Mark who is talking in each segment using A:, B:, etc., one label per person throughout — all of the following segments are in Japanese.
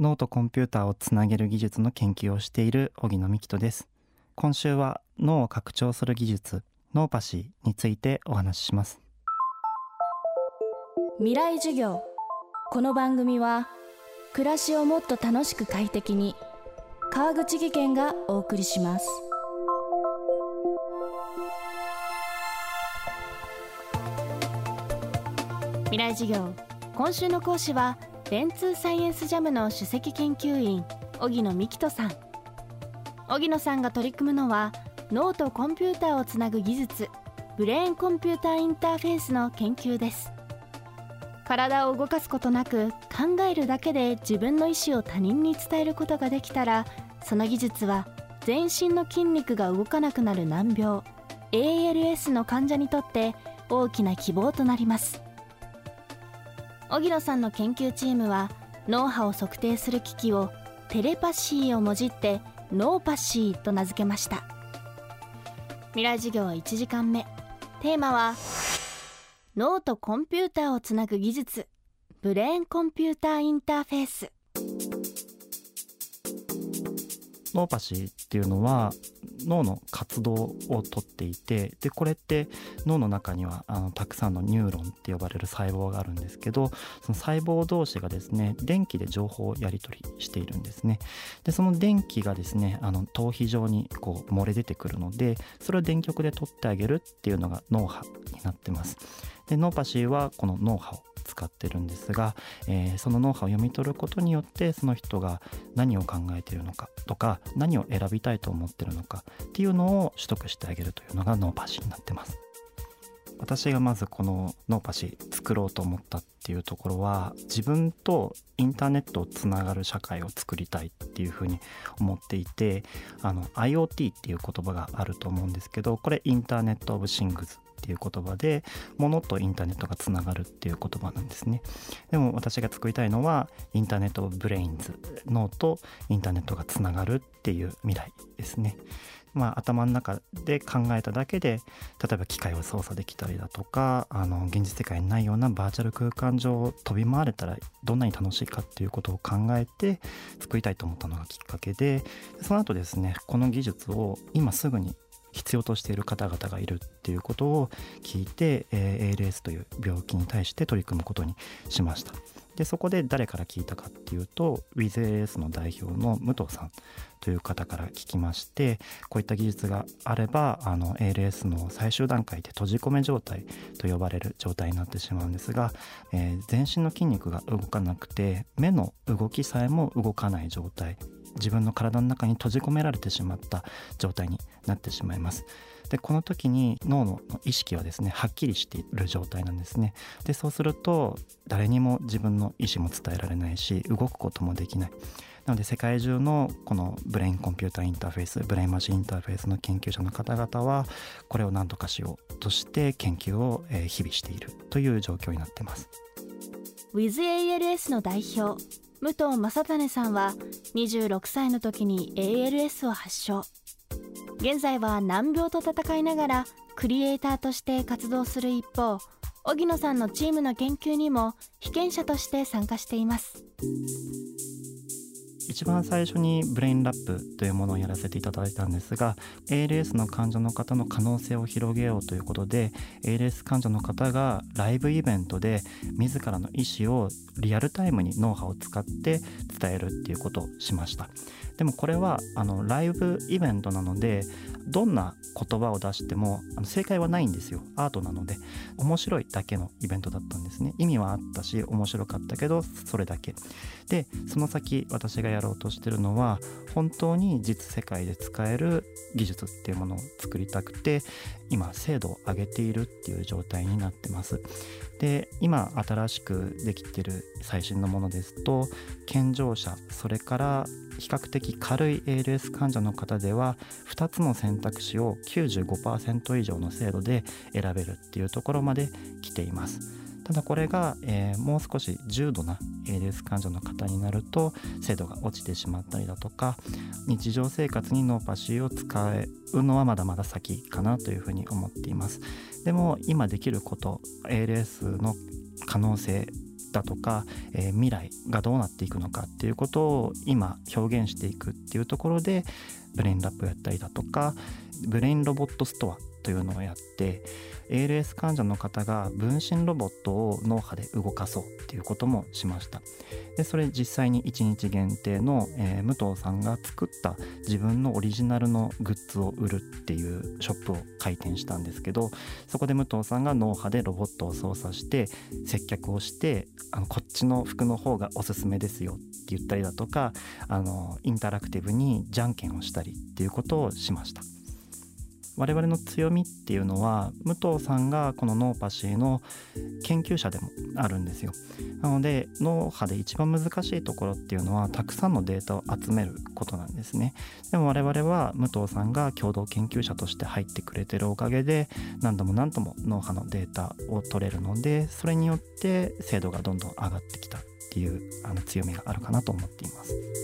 A: 脳とコンピューターをつなげる技術の研究をしている荻野美希人です。今週は脳を拡張する技術ノーパシーについてお話しします。
B: 未来授業。この番組は暮らしをもっと楽しく快適に川口義賢がお送りします。未来授業。今週の講師は電通サイエンスジャムの首席研究員荻野美希人さん。荻野さんが取り組むのは脳とコンピューターをつなぐ技術ブレーンコンピューターインターフェースの研究です。体を動かすことなく考えるだけで自分の意思を他人に伝えることができたらその技術は全身の筋肉が動かなくなる難病 ALS の患者にとって大きな希望となります。荻野さんの研究チームは脳波を測定する機器をテレパシーをもじってノーパシーと名付けました。未来授業は1時間目。テーマは脳とコンピューターをつなぐ技術。ブレーンコンピューターインターフェース。
A: 脳パシーっていうのは脳の活動をとっていてでこれって脳の中にはあのたくさんのニューロンって呼ばれる細胞があるんですけどその細胞同士がですね電気で情報をやり取りしているんですね。でその電気がですねあの頭皮上にこう漏れ出てくるのでそれを電極で取ってあげるっていうのが脳波になってます。で脳パシーはこの脳波を使ってるんですが、えー、その脳波を読み取ることによってその人が何を考えているのかとか何を選びたいと思ってるのかっていうのを取得してあげるというのがノーパシになってます。私がまずこのノーパシ作ろうと思ったっていうところは自分とインターネットをつながる社会を作りたいっていうふうに思っていてあの IoT っていう言葉があると思うんですけどこれインターネット・オブ・シングズっていう言葉で物とインターネットがつながるっていう言葉なんですね。でも私が作りたいのは Internet of Brains 脳とインターネットがつながるっていう未来ですね。まあ、頭の中で考えただけで例えば機械を操作できたりだとかあの現実世界にないようなバーチャル空間上を飛び回れたらどんなに楽しいかっていうことを考えて作りたいと思ったのがきっかけでその後ですねこの技術を今すぐに必要としている方々がいるっていうことを聞いて、えー、ALS という病気に対して取り組むことにしました。でそこで誰から聞いたかっていうと WithALS の代表の武藤さんという方から聞きましてこういった技術があればあの ALS の最終段階で閉じ込め状態と呼ばれる状態になってしまうんですが、えー、全身の筋肉が動かなくて目の動きさえも動かない状態自分の体の中に閉じ込められてしまった状態になってしまいます。でこの時に脳の意識はですねはっきりしている状態なんですね。でそうすると誰にも自分の意思も伝えられないし動くこともできない。なので世界中のこのブレインコンピューターインターフェースブレインマシンインターフェースの研究者の方々はこれを何とかしようとして研究を日々しているという状況になってます。
B: WithALS の代表武藤正種さんは26歳の時に ALS を発症。現在は難病と戦いながらクリエイターとして活動する一方荻野さんのチームの研究にも被験者として参加しています。
A: 一番最初にブレインラップというものをやらせていただいたんですが ALS の患者の方の可能性を広げようということで ALS 患者の方がライブイベントで自らの意思をリアルタイムに脳波を使って伝えるっていうことをしました。でもこれはあのライブイベントなのでどんな言葉を出してもあの正解はないんですよ。アートなので。面白いだけのイベントだったんですね。意味はあったし面白かったけどそれだけ。でその先私がやろうとしてるのは本当に実世界で使える技術っていうものを作りたくて今精度を上げているっていう状態になってます。で今新しくできてる最新のものですと健常者それから比較的軽い ALS 患者の方では2つの選択肢を95%以上の精度で選べるっていうところまで来ています。ただこれが、えー、もう少し重度な ALS 患者の方になると精度が落ちてしまったりだとか日常生活に脳パシーを使うのはまだまだ先かなというふうに思っています。でも今できること ALS の可能性だとか、えー、未来がどうなっていくのかっていうことを今表現していくっていうところでブレインラップやったりだとかブレインロボットストアというのをやって ALS 患者の方が分身ロボットを脳波で動かそうっていうこともしましたでそれ実際に1日限定の、えー、武藤さんが作った自分のオリジナルのグッズを売るっていうショップを開店したんですけどそこで武藤さんが脳波でロボットを操作して接客をしてあのこっちの服の方がおすすめですよって言ったりだとかあのインタラクティブにじゃんけんをしたりっていうことをしました。我々の強みっていうのは武藤さんがこのノーパシーの研究者でもあるんですよ。なので脳波で一番難しいところっていうのはたくさんのデータを集めることなんですね。でも我々は武藤さんが共同研究者として入ってくれてるおかげで何度も何度も脳波のデータを取れるのでそれによって精度がどんどん上がってきたっていうあの強みがあるかなと思っています。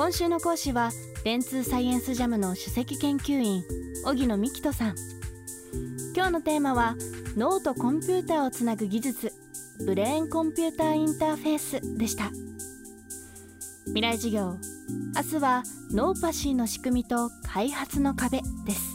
B: 今週の講師は電通サイエンスジャムの首席研究員荻野幹人さん。今日のテーマは脳とコンピューターをつなぐ技術ブレーンコンピューターインターフェースでした。未来授業明日は脳パシーの仕組みと開発の壁です。